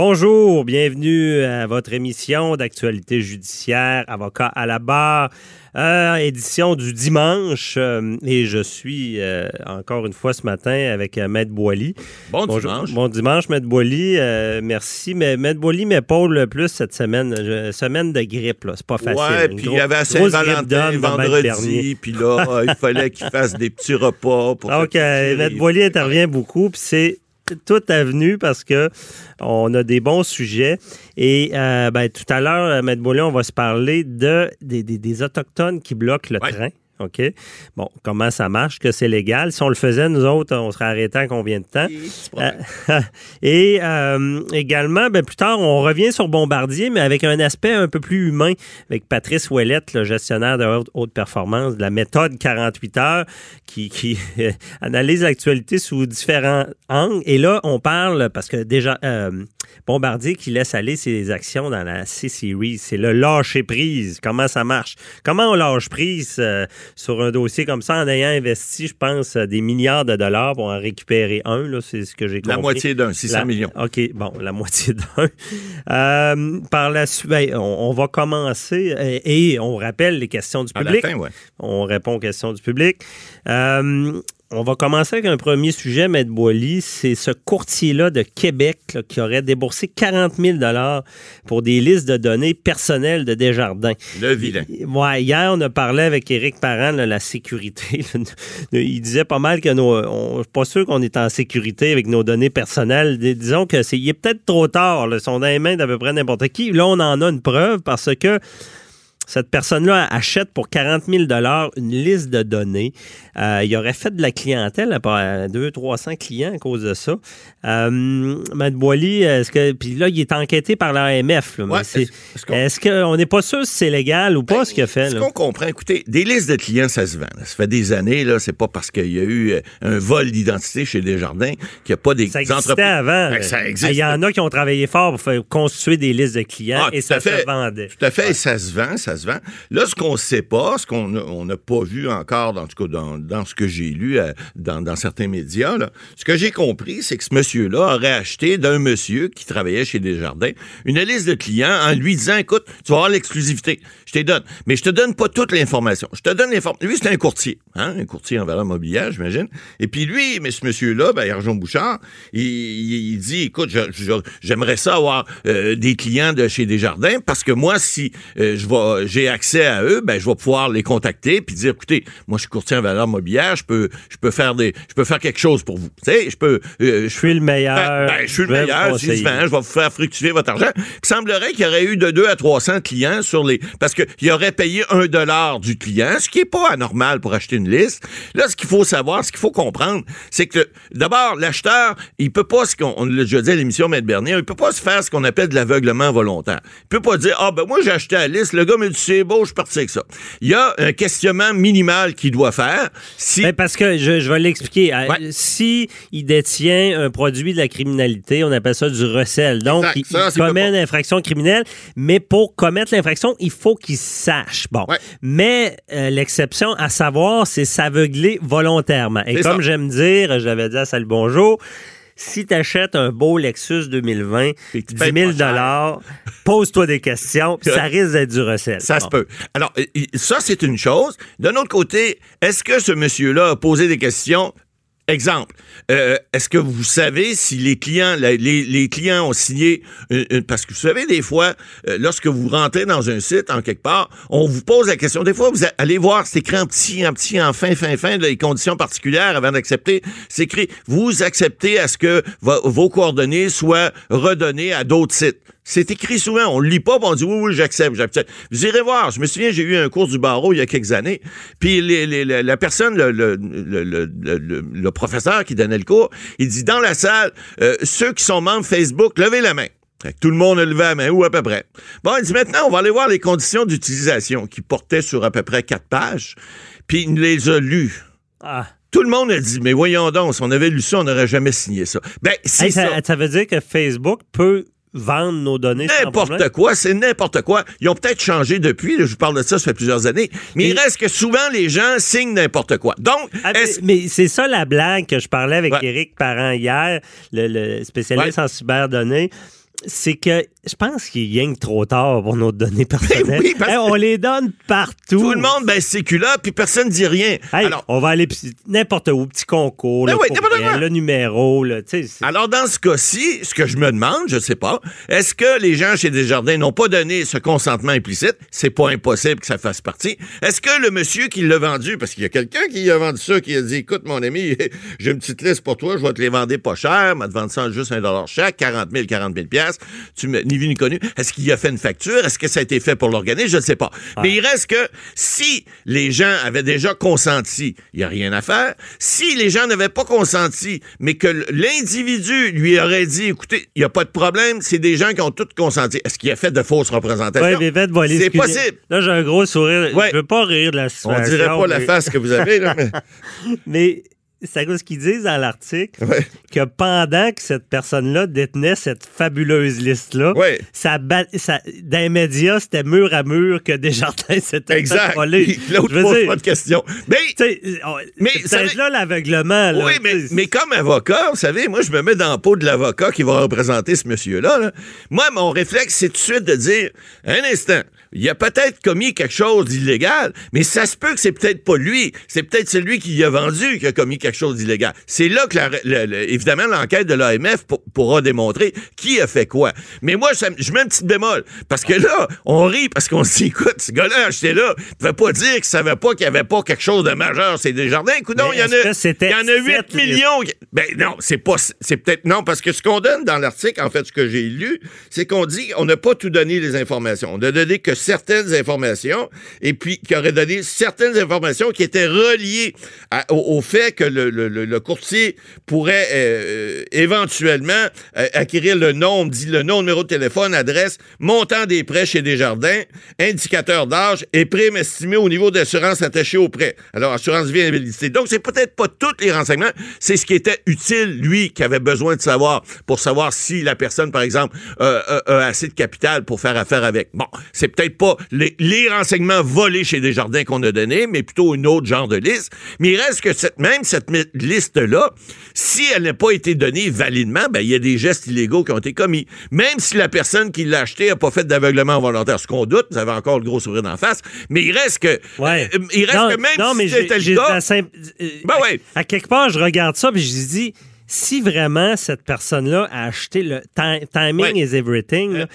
Bonjour, bienvenue à votre émission d'actualité judiciaire, avocat à la barre, euh, édition du dimanche. euh, et je suis euh, encore une fois ce matin avec Maître Boily. Bon Bonjour. dimanche. Bon dimanche, Maître Boily. Merci. Mais Maître Boily m'épaule le plus cette semaine. Je- semaine de grippe, là. C'est pas facile. Ouais, puis il y avait grippe Saint-Valentin vendredi, puis là, il fallait qu'il fasse des petits repas pour plaisir. Maître Boily intervient beaucoup, puis c'est tout avenue parce que on a des bons sujets. Et euh, ben, tout à l'heure, Maître Boily, on va se parler de, des, des- des Autochtones qui bloquent le Ouais. train. OK? Bon, comment ça marche, que c'est légal. Si on le faisait, nous autres, on serait arrêtés en combien de temps? Euh, et euh, également, ben, plus tard, on revient sur Bombardier, mais avec un aspect un peu plus humain, avec Patrice Ouellette, le gestionnaire de haute, haute performance, de la méthode 48 heures, qui, qui euh, analyse l'actualité sous différents angles. Et là, on parle, parce que déjà, euh, Bombardier qui laisse aller ses actions dans la C-Series, c'est le lâcher prise. Comment ça marche? Comment on lâche prise sur un dossier comme ça en ayant investi, je pense, des milliards de dollars pour en récupérer un, là, c'est ce que j'ai compris. La moitié d'un, 600 La- millions. OK, bon, la moitié d'un. Euh, par la suite, ben, on, on va commencer et, on rappelle les questions du À la public. fin, ouais. On répond aux questions du public. Euh, on va commencer avec un premier sujet, Maître Boily. C'est ce courtier-là de Québec là, qui aurait déboursé 40 000 pour des listes de données personnelles de Desjardins. Le vilain. Ouais, hier, on a parlé avec Éric Parent de la sécurité. Il disait pas mal que nos. On, je suis pas sûr qu'on est en sécurité avec nos données personnelles. Dis- Disons que c'est, il est peut-être trop tard. Là. Ils sont dans les mains d'à peu près n'importe qui. Là, on en a une preuve parce que cette personne-là achète pour 40 000 une liste de données. Euh, il aurait fait de la clientèle à part 200, 300 clients à cause de ça. Euh, Matt Boily, est-ce que. Puis là, il est enquêté par l'AMF. Ouais, est-ce- qu'on- n'est pas sûr si c'est légal ou pas ce qu'il a fait? Ce qu'on comprend, écoutez, des listes de clients, ça se vend. Ça fait des années, là, c'est pas parce qu'il y a eu euh, un vol d'identité chez Desjardins qu'il n'y a pas des Ça existait entreprises. avant. Ben, ça existe. Il y en a qui ont travaillé fort pour faire constituer des listes de clients Ah, et ça fait. se vendait. Tout à fait, et ça se vend, ça Là, ce qu'on ne sait pas, ce qu'on n'a pas vu encore, en tout cas dans, ce que j'ai lu euh, dans, certains médias, là, ce que j'ai compris, c'est que ce monsieur-là aurait acheté d'un monsieur qui travaillait chez Desjardins une liste de clients en lui disant, écoute, tu vas avoir l'exclusivité, je te donne, mais je te donne pas toute l'information. Je te donne l'information. Lui, c'est un courtier, hein, un courtier en valeur mobilière, j'imagine. Et puis lui, mais ce monsieur-là, ben, Arjon Bouchard, il, dit, écoute, j'aimerais ça avoir euh, des clients de chez Desjardins parce que moi, si euh, je vais, j'ai accès à eux, ben, je vais pouvoir les contacter puis dire, écoutez, moi, je suis courtier en valeur mobilière, je peux, je peux faire des, je peux faire quelque chose pour vous. Tu sais, je peux, euh, Je suis le meilleur. ben, ben, je suis le meilleur, je conseiller. vends, je vais vous faire fructifier votre argent. Il semblerait qu'il y aurait eu de 2 à 300 clients sur les... Parce qu'il aurait payé un dollar du client, ce qui est pas anormal pour acheter une liste. Là, ce qu'il faut savoir, ce qu'il faut comprendre, c'est que, d'abord, l'acheteur, il peut pas, ce qu'on déjà dit à l'émission Maître Bernier, il peut pas se faire ce qu'on appelle de l'aveuglement volontaire. Il peut pas dire, ah, ben moi, j'ai acheté la liste, le gars me dit, c'est beau, je suis parti avec ça. Il y a un questionnement minimal qu'il doit faire. Si... Ben, parce que je, je vais l'expliquer. Euh, Ouais. Si il détient un produit de la criminalité, on appelle ça du recel. Donc, Exact. il, Ça, il c'est commet une infraction criminelle, mais pour commettre l'infraction, il faut qu'il sache. Bon. Ouais. Mais euh, l'exception à savoir, c'est s'aveugler volontairement. Et comme j'aime dire, j'avais dit à Salut Bonjour, si tu achètes un beau Lexus 2020, Et que tu 10 payes 000 pas cher. pose-toi des questions, puis ça risque d'être du recel. Ça Bon. se peut. Alors, ça, c'est une chose. D'un autre côté, est-ce que ce monsieur-là a posé des questions? Exemple, euh, est-ce que vous savez si les clients, les, les clients ont signé, une- une- parce que vous savez, des fois, euh, lorsque vous rentrez dans un site, en quelque part, on vous pose la question. Des fois, vous allez voir, c'est écrit en petit, en petit, en fin, fin, fin, les conditions particulières avant d'accepter. C'est écrit, vous acceptez à ce que vo- vos coordonnées soient redonnées à d'autres sites. C'est écrit souvent, on le lit pas, puis on dit oui, oui, j'accepte, j'accepte. Vous irez voir. Je me souviens, j'ai eu un cours du barreau il y a quelques années. Puis les- les- la- la personne, le, le, le, le- le- le professeur qui donnait le cours, il dit dans la salle, euh, ceux qui sont membres Facebook, levez la main. Fait que tout le monde a levé la main, ou à peu près. Bon, il dit maintenant, on va aller voir les conditions d'utilisation qui portaient sur à peu près quatre pages. Puis il les a lues. Ah. Tout le monde a dit, mais voyons donc, si on avait lu ça, on n'aurait jamais signé ça. Ben, c'est Hey, ça, ça. ça veut dire que Facebook peut vendre nos données? N'importe quoi, c'est n'importe quoi. Ils ont peut-être changé depuis, je vous parle de ça, ça fait plusieurs années, mais Et- il reste que souvent les gens signent n'importe quoi. Donc, Ah, mais- c'est ça la blague que je parlais avec Ouais. Éric Parent hier, le, le spécialiste Ouais. en cyberdonnées. C'est que je pense qu'il y a trop tard pour nos données personnelles. oui, parce Hey, on les donne partout. Tout le monde ben c'est là puis personne dit rien. Hey, Alors, on va aller n'importe où, petit concours, Ben le, oui, courriel, le numéro, là, Alors, dans ce cas-ci, ce que je me demande, je sais pas, est-ce que les gens chez Desjardins n'ont pas donné ce consentement implicite? C'est pas impossible que ça fasse partie. Est-ce que le monsieur qui l'a vendu, parce qu'il y a quelqu'un qui a vendu ça, qui a dit, écoute, mon ami, j'ai une petite liste pour toi, je vais te les vendre pas cher, m'a te vendre ça juste un dollar chaque, 40 000, 40 000 piastres, tu ni vu ni connu. Est-ce qu'il a fait une facture? Est-ce que ça a été fait pour l'organisme? Je ne sais pas. Mais il reste que si les gens avaient déjà consenti, il n'y a rien à faire. Si les gens n'avaient pas consenti, mais que l'individu lui aurait dit, écoutez, il n'y a pas de problème, c'est des gens qui ont tous consenti. Est-ce qu'il a fait de fausses représentations? Ouais, voler. C'est possible. Là, j'ai un gros sourire. Ouais. Je veux pas rire de la On situation. dirait pas la face que vous avez, là, mais... Mais c'est à cause qu'ils disent dans l'article Ouais. que pendant que cette personne-là détenait cette fabuleuse liste-là, Ouais. ça, dans les médias, c'était mur à mur que Desjardins s'était Exact. voler. L'autre pose dire, pas de questions. Mais on- c'est là l'aveuglement. Oui, mais, comme avocat, vous savez, moi, je me mets dans la peau de l'avocat qui va représenter ce monsieur-là. là. Moi, mon réflexe, c'est tout de suite de dire, un instant, il a peut-être commis quelque chose d'illégal, mais ça se peut que c'est peut-être pas lui. C'est peut-être celui qui a vendu qui a commis quelque chose d'illégal. C'est là que, la- le- le- évidemment, l'enquête de l'AMF pour- pourra démontrer qui a fait quoi. Mais moi, ça je mets un petit bémol. Parce que là, on rit parce qu'on se dit, écoute, ce gars-là, j'étais là, il pouvait pas dire qu'il savait pas qu'il y avait pas quelque chose de majeur. C'est des jardins. Écoute, il y en a, il y en a 8 sept millions. qui- Ben non, c'est pas, c'est peut-être non, parce que ce qu'on donne dans l'article, en fait, ce que j'ai lu, c'est qu'on dit qu'on n'a pas tout donné les informations. On n'a donné que certaines informations et puis qui aurait donné certaines informations qui étaient reliées à- au, au fait que le, le- courtier pourrait euh, éventuellement euh, acquérir le nom, dit le nom, numéro de téléphone, adresse, montant des prêts chez Desjardins, indicateur d'âge et prime estimé au niveau d'assurance attachée au prêt. Alors, assurance vie invalidité. Donc, c'est peut-être pas tous les renseignements, c'est ce qui était utile, lui, qui avait besoin de savoir pour savoir si la personne, par exemple, euh, a, assez de capital pour faire affaire avec. Bon, c'est peut-être pas les, les renseignements volés chez Desjardins qu'on a donnés, mais plutôt une autre genre de liste. Mais il reste que cette, même cette mi- liste-là, si elle n'a pas été donnée validement, ben, il y a des gestes illégaux qui ont été commis. Même si la personne qui l'a acheté n'a pas fait d'aveuglement volontaire, ce qu'on doute, vous avez encore le gros sourire d'en face, mais il reste que, Ouais. euh, il reste non, que même non, mais si c'était le cas, euh, Ben à- ouais. À quelque part, je regarde ça puis je dis si vraiment cette personne-là a acheté le ti- timing is everything, là,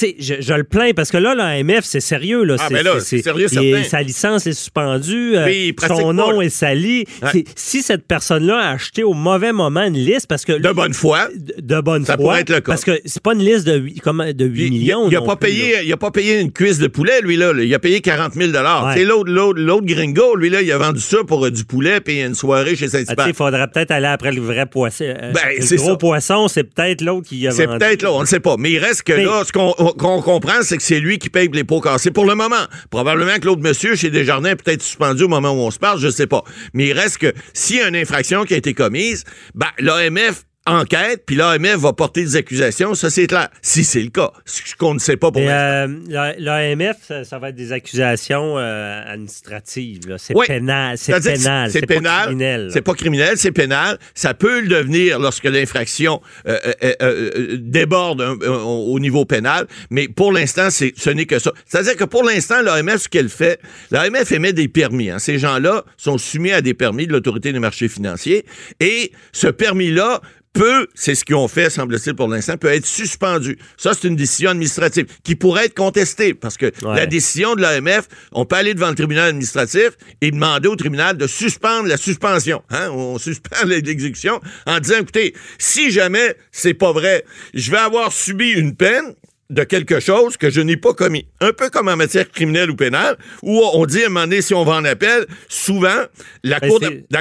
je, je le plains parce que là, l'AMF, c'est sérieux. Là, Ah, C'est- ben là, c'est- sérieux, certain. Sa licence est suspendue, euh, son nom est sali. Ouais. Si cette personne-là a acheté au mauvais moment une liste, parce que de bonne foi, de, de bonne Ça foi, pourrait être le cas. parce que c'est pas une liste de 8, comme, de 8 il, millions. il, il a non pas plus, payé, il a pas payé une cuisse de poulet, lui, là. Il a payé 40 000 Ouais. L'autre, l'autre, l'autre gringo, lui, là, il a vendu ça pour euh, du poulet puis une soirée chez Ah, Saint-Hubert. il faudrait peut-être aller après le vrai poisson. Euh, Ben, le c'est gros ça. poisson, c'est peut-être l'autre qui a C'est peut-être là, on ne sait pas. Mais il reste que Mais- là, ce qu'on comprend, c'est que c'est lui qui paye les pots cassés pour le moment. Probablement que l'autre monsieur chez Desjardins est peut-être suspendu au moment où on se parle, je sais pas. Mais il reste que s'il y a une infraction qui a été commise, ben, l'AMF enquête, puis l'AMF va porter des accusations, ça c'est clair. Si c'est le cas, ce qu'on ne sait pas pour l'instant. euh, la- l'AMF, ça, ça va être des accusations euh, administratives. C'est Oui. pénal. C'est pénal. C'est pas pénal. criminel. C'est pas criminel, c'est pénal. Ça peut le devenir lorsque l'infraction euh, déborde au niveau pénal, mais pour l'instant, ce n'est que ça. C'est-à-dire que pour l'instant, l'AMF, ce qu'elle fait, l'AMF émet des permis. hein. Ces gens-là sont soumis à des permis de l'autorité des marchés financiers et ce permis-là peut, c'est ce qu'ils ont fait, semble-t-il, pour l'instant, peut être suspendu. Ça, c'est une décision administrative qui pourrait être contestée parce que Ouais. la décision de l'AMF, on peut aller devant le tribunal administratif et demander au tribunal de suspendre la suspension. Hein? On suspend l'exécution en disant, écoutez, si jamais c'est pas vrai, je vais avoir subi une peine de quelque chose que je n'ai pas commis. Un peu comme en matière criminelle ou pénale, où on dit à un moment donné, si on va en appel, souvent, la Ben,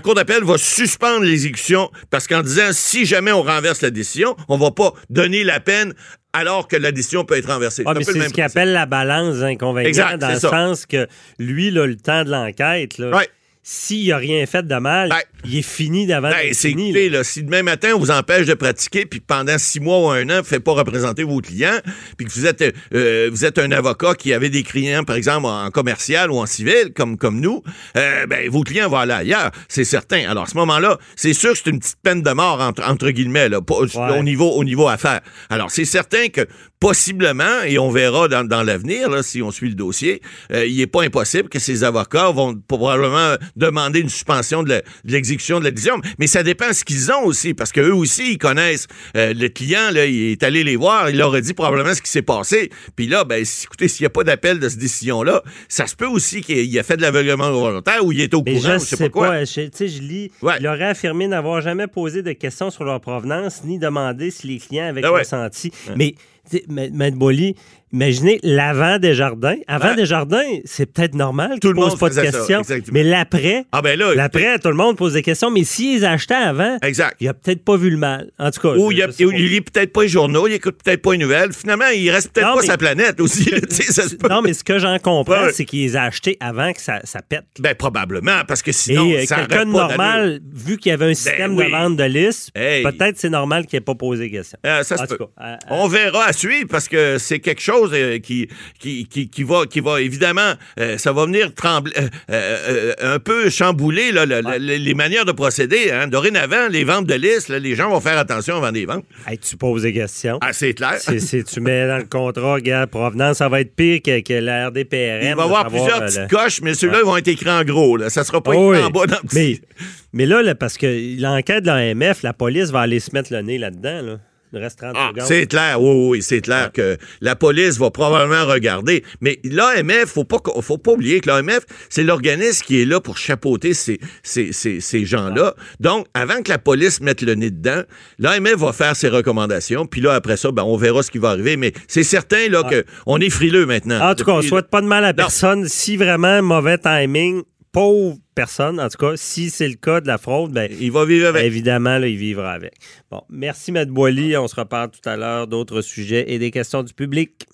cour, d'appel va suspendre l'exécution parce qu'en disant, si jamais on renverse la décision, on va pas donner la peine alors que la décision peut être renversée. Ah, C'est ce qu'il appelle la balance dans le ça. sens que lui, là, le temps de l'enquête. S'il n'a rien fait de mal, Ben, il est fini d'avant. Ben, c'est écoutez, là. là, si demain matin on vous empêche de pratiquer, puis pendant six mois ou un an, vous ne faites pas représenter vos clients, puis que vous êtes euh, vous êtes un avocat qui avait des clients, par exemple, en commercial ou en civil, comme, comme nous, euh, ben, vos clients vont aller ailleurs, c'est certain. Alors, à ce moment-là, c'est sûr que c'est une petite peine de mort, entre, entre guillemets, là, pas- au, niveau, au niveau affaires. Alors, c'est certain que possiblement, et on verra dans, dans l'avenir, si on suit le dossier, euh, il n'est pas impossible que ces avocats vont probablement demander une suspension de l'exécution de la décision. Mais ça dépend ce qu'ils ont aussi, parce qu'eux aussi, ils connaissent euh, le client, là, il est allé les voir, il leur a dit probablement ce qui s'est passé. Puis là, ben, écoutez, s'il n'y a pas d'appel de cette décision-là, ça se peut aussi qu'il a fait de l'aveuglement volontaire ou il est au Mais courant je sais pas quoi. Tu sais, je lis. Ouais. Il aurait affirmé n'avoir jamais posé de questions sur leur provenance ni demandé si les clients avaient Ah ouais. consenti. Mais, Maître Boily, imaginez l'avant des jardins. Avant des jardins, c'est peut-être normal Tout le monde pas de ça, questions. mais l'après, Ah ben l'après, tout le monde pose des questions. Mais s'ils achetaient avant, exact. il a peut-être pas vu le mal. En tout cas, Ou je- il, a- il lit peut-être pas les journaux, il écoute peut-être pas les nouvelles. Finalement, il reste peut-être pas mais- sa planète aussi. tu sais, ça se peut. Non, mais ce que j'en comprends, Ouais. c'est qu'ils les achetés avant que ça, ça pète. Ben, probablement, parce que sinon, Et euh, ça quelqu'un de normal, vu qu'il y avait un système oui. de vente de liste, Hey. peut-être c'est normal qu'il n'ait pas posé question. Euh, ça se En tout peut. cas, On verra à suivre parce que c'est quelque chose euh, qui, qui, qui, qui va, qui va évidemment, euh, ça va venir trembler, euh, un peu chambouler là, le- le- les manières de procéder. Hein. Dorénavant, les ventes de liste, là, les gens vont faire attention avant des ventes. hey, tu poses des questions. Ah, c'est clair. Si, tu mets dans le contrat, gars, provenance, ça va être pire que, que la RDPRM. Il va y avoir plusieurs petites le- coches, mais ceux-là ils vont être écrits en gros. Là. Ça sera pas Oh écrit oui. en bas dans le petit. mais, mais là, là, parce que l'enquête de l'AMF, la police va aller se mettre le nez là-dedans. Là. Il reste 30 Ah, secondes. c'est clair, oui, oui, c'est clair que la police va probablement regarder. Mais l'AMF, faut pas, qu'on- faut pas oublier que l'AMF, c'est l'organisme qui est là pour chapeauter ces, ces, ces, ces gens-là. Donc, avant que la police mette le nez dedans, l'AMF va faire ses recommandations. Puis là, après ça, ben, on verra ce qui va arriver. Mais c'est certain là, que on est frileux maintenant. En tout cas, on Depuis- souhaite pas de mal à personne. Si vraiment mauvais timing, pauvre personne, en tout cas, si c'est le cas de la fraude, ben, Il va vivre avec. évidemment, là, il vivra avec. Bon, merci, Matt Boily. On se reparle tout à l'heure d'autres sujets et des questions du public.